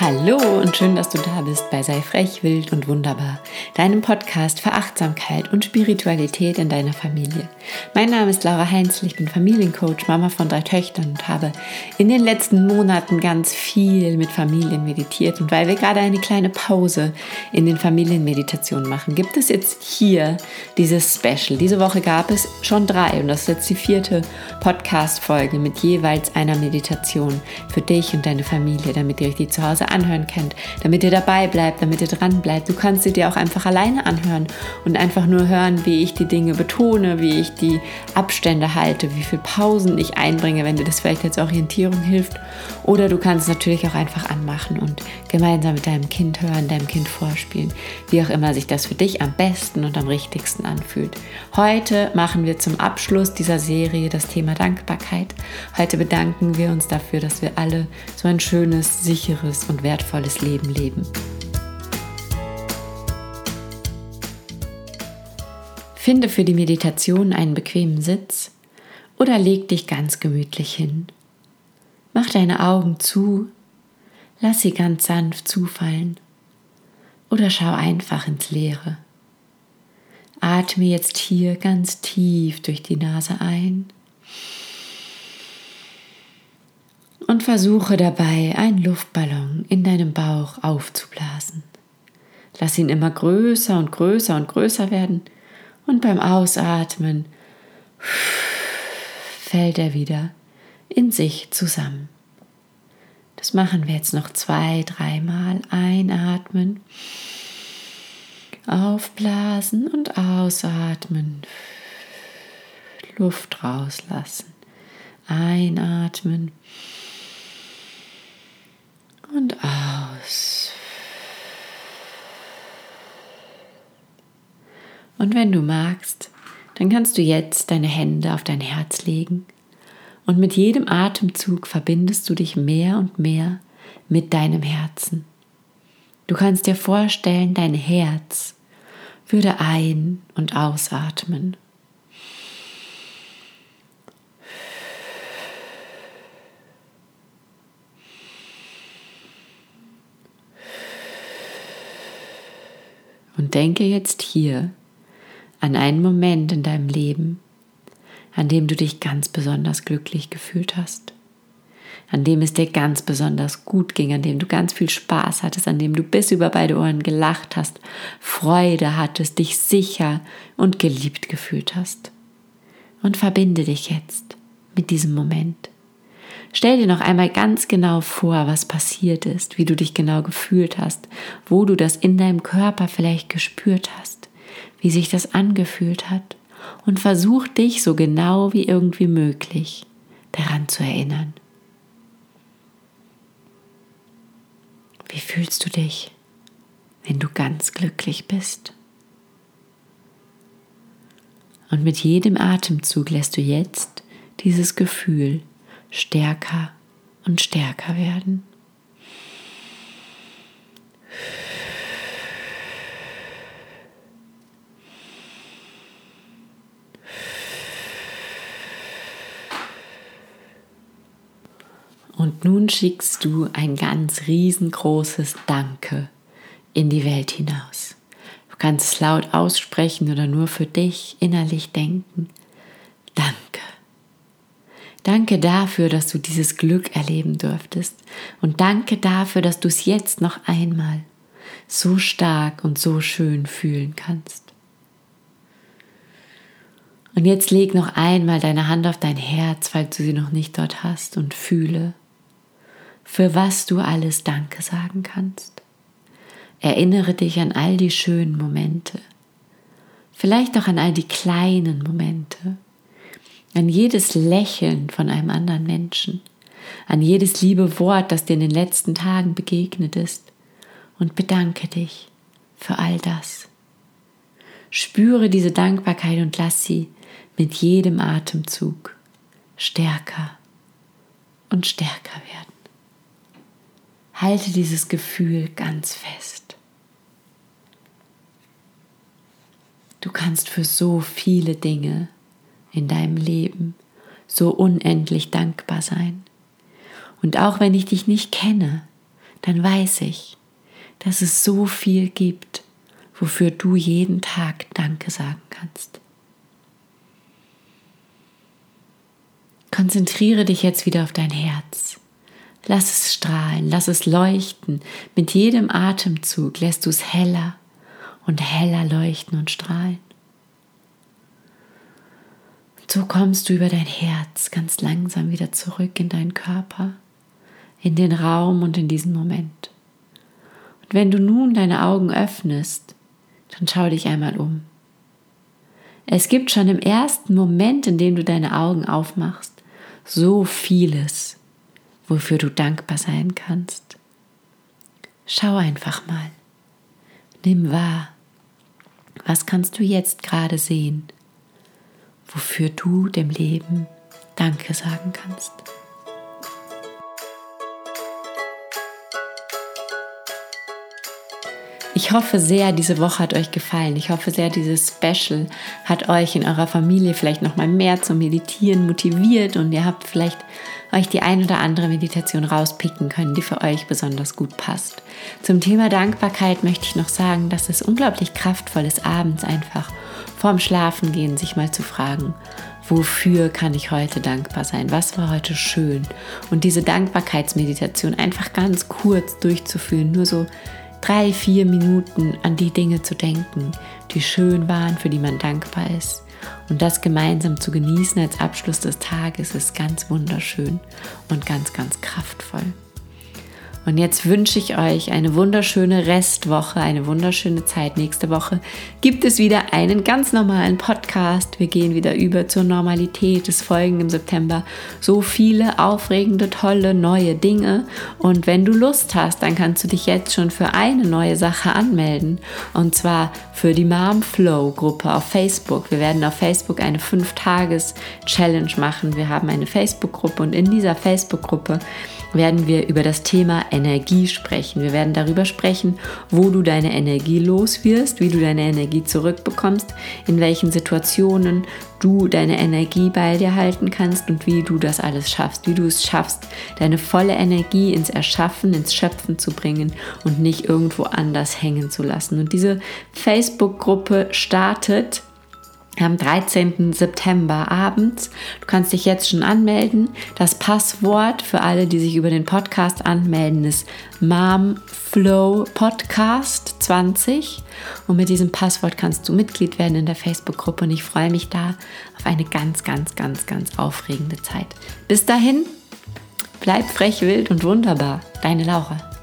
Hallo und schön, dass du da bist bei Sei frech, wild und wunderbar, deinem Podcast für Achtsamkeit und Spiritualität in deiner Familie. Mein Name ist Laura Heinzl, ich bin Familiencoach, Mama von drei Töchtern und habe in den letzten Monaten ganz viel mit Familien meditiert. Und weil wir gerade eine kleine Pause in den Familienmeditationen machen, gibt es jetzt hier dieses Special. Diese Woche gab es schon drei und das ist jetzt die vierte Podcast-Folge mit jeweils einer Meditation für dich und deine Familie, damit ihr euch die zu Hause Ganze anhören könnt, damit ihr dabei bleibt, damit ihr dran bleibt. Du kannst sie dir auch einfach alleine anhören und einfach nur hören, wie ich die Dinge betone, wie ich die Abstände halte, wie viele Pausen ich einbringe, wenn dir das vielleicht als Orientierung hilft. Oder du kannst es natürlich auch einfach anmachen und gemeinsam mit deinem Kind hören, deinem Kind vorspielen, wie auch immer sich das für dich am besten und am richtigsten anfühlt. Heute machen wir zum Abschluss dieser Serie das Thema Dankbarkeit. Heute bedanken wir uns dafür, dass wir alle so ein schönes, sicheres und und wertvolles Leben leben. Finde für die Meditation einen bequemen Sitz oder leg dich ganz gemütlich hin. Mach deine Augen zu, lass sie ganz sanft zufallen oder schau einfach ins Leere. Atme jetzt hier ganz tief durch die Nase ein und versuche dabei, einen Luftballon in deinem Bauch aufzublasen. Lass ihn immer größer und größer und größer werden und beim Ausatmen fällt er wieder in sich zusammen. Das machen wir jetzt noch zwei, dreimal. Einatmen, aufblasen und ausatmen. Luft rauslassen. Einatmen und aus. Und wenn du magst, dann kannst du jetzt deine Hände auf dein Herz legen und mit jedem Atemzug verbindest du dich mehr und mehr mit deinem Herzen. Du kannst dir vorstellen, dein Herz würde ein- und ausatmen. Und denke jetzt hier an einen Moment in deinem Leben, an dem du dich ganz besonders glücklich gefühlt hast, an dem es dir ganz besonders gut ging, an dem du ganz viel Spaß hattest, an dem du bis über beide Ohren gelacht hast, Freude hattest, dich sicher und geliebt gefühlt hast. Und verbinde dich jetzt mit diesem Moment. Stell dir noch einmal ganz genau vor, was passiert ist, wie du dich genau gefühlt hast, wo du das in deinem Körper vielleicht gespürt hast, wie sich das angefühlt hat und versuch dich so genau wie irgendwie möglich daran zu erinnern. Wie fühlst du dich, wenn du ganz glücklich bist? Und mit jedem Atemzug lässt du jetzt dieses Gefühl stärker und stärker werden. Und nun schickst du ein ganz riesengroßes Danke in die Welt hinaus. Du kannst es laut aussprechen oder nur für dich innerlich denken. Danke. Dafür, dass du dieses Glück erleben durftest. Und danke dafür, dass du es jetzt noch einmal so stark und so schön fühlen kannst. Und jetzt leg noch einmal deine Hand auf dein Herz, falls du sie noch nicht dort hast, und fühle, für was du alles Danke sagen kannst. Erinnere dich an all die schönen Momente, vielleicht auch an all die kleinen Momente, an jedes Lächeln von einem anderen Menschen, an jedes liebe Wort, das dir in den letzten Tagen begegnet ist und bedanke dich für all das. Spüre diese Dankbarkeit und lass sie mit jedem Atemzug stärker und stärker werden. Halte dieses Gefühl ganz fest. Du kannst für so viele Dinge in deinem Leben so unendlich dankbar sein. Und auch wenn ich dich nicht kenne, dann weiß ich, dass es so viel gibt, wofür du jeden Tag Danke sagen kannst. Konzentriere dich jetzt wieder auf dein Herz. Lass es strahlen, lass es leuchten. Mit jedem Atemzug lässt du es heller und heller leuchten und strahlen. So kommst du über dein Herz ganz langsam wieder zurück in deinen Körper, in den Raum und in diesen Moment. Und wenn du nun deine Augen öffnest, dann schau dich einmal um. Es gibt schon im ersten Moment, in dem du deine Augen aufmachst, so vieles, wofür du dankbar sein kannst. Schau einfach mal. Nimm wahr. Was kannst du jetzt gerade sehen, wofür du dem Leben Danke sagen kannst? Ich hoffe sehr, diese Woche hat euch gefallen. Ich hoffe sehr, dieses Special hat euch in eurer Familie vielleicht noch mal mehr zum Meditieren motiviert und ihr habt vielleicht euch die ein oder andere Meditation rauspicken können, die für euch besonders gut passt. Zum Thema Dankbarkeit möchte ich noch sagen, dass es unglaublich kraftvoll ist, abends einfach vorm Schlafengehen sich mal zu fragen, wofür kann ich heute dankbar sein? Was war heute schön? Und diese Dankbarkeitsmeditation einfach ganz kurz durchzuführen, nur so drei, vier Minuten an die Dinge zu denken, die schön waren, für die man dankbar ist. Und das gemeinsam zu genießen als Abschluss des Tages ist ganz wunderschön und ganz, ganz kraftvoll. Und jetzt wünsche ich euch eine wunderschöne Restwoche, eine wunderschöne Zeit. Nächste Woche gibt es wieder einen ganz normalen Podcast. Wir gehen wieder über zur Normalität. Es folgen im September so viele aufregende, tolle, neue Dinge. Und wenn du Lust hast, dann kannst du dich jetzt schon für eine neue Sache anmelden. Und zwar für die Mom Flow Gruppe auf Facebook. Wir werden auf Facebook eine 5-Tages-Challenge machen. Wir haben eine Facebook-Gruppe und in dieser Facebook-Gruppe werden wir über das Thema Energie sprechen. Wir werden darüber sprechen, wo du deine Energie los wirst, wie du deine Energie zurückbekommst, in welchen Situationen du deine Energie bei dir halten kannst und wie du das alles schaffst, wie du es schaffst, deine volle Energie ins Erschaffen, ins Schöpfen zu bringen und nicht irgendwo anders hängen zu lassen. Und diese Facebook-Gruppe startet am 13. September abends. Du kannst dich jetzt schon anmelden. Das Passwort für alle, die sich über den Podcast anmelden, ist MomFlow Podcast 20. Und mit diesem Passwort kannst du Mitglied werden in der Facebook-Gruppe. Und ich freue mich da auf eine ganz, ganz, ganz, ganz aufregende Zeit. Bis dahin, bleib frech, wild und wunderbar. Deine Laura.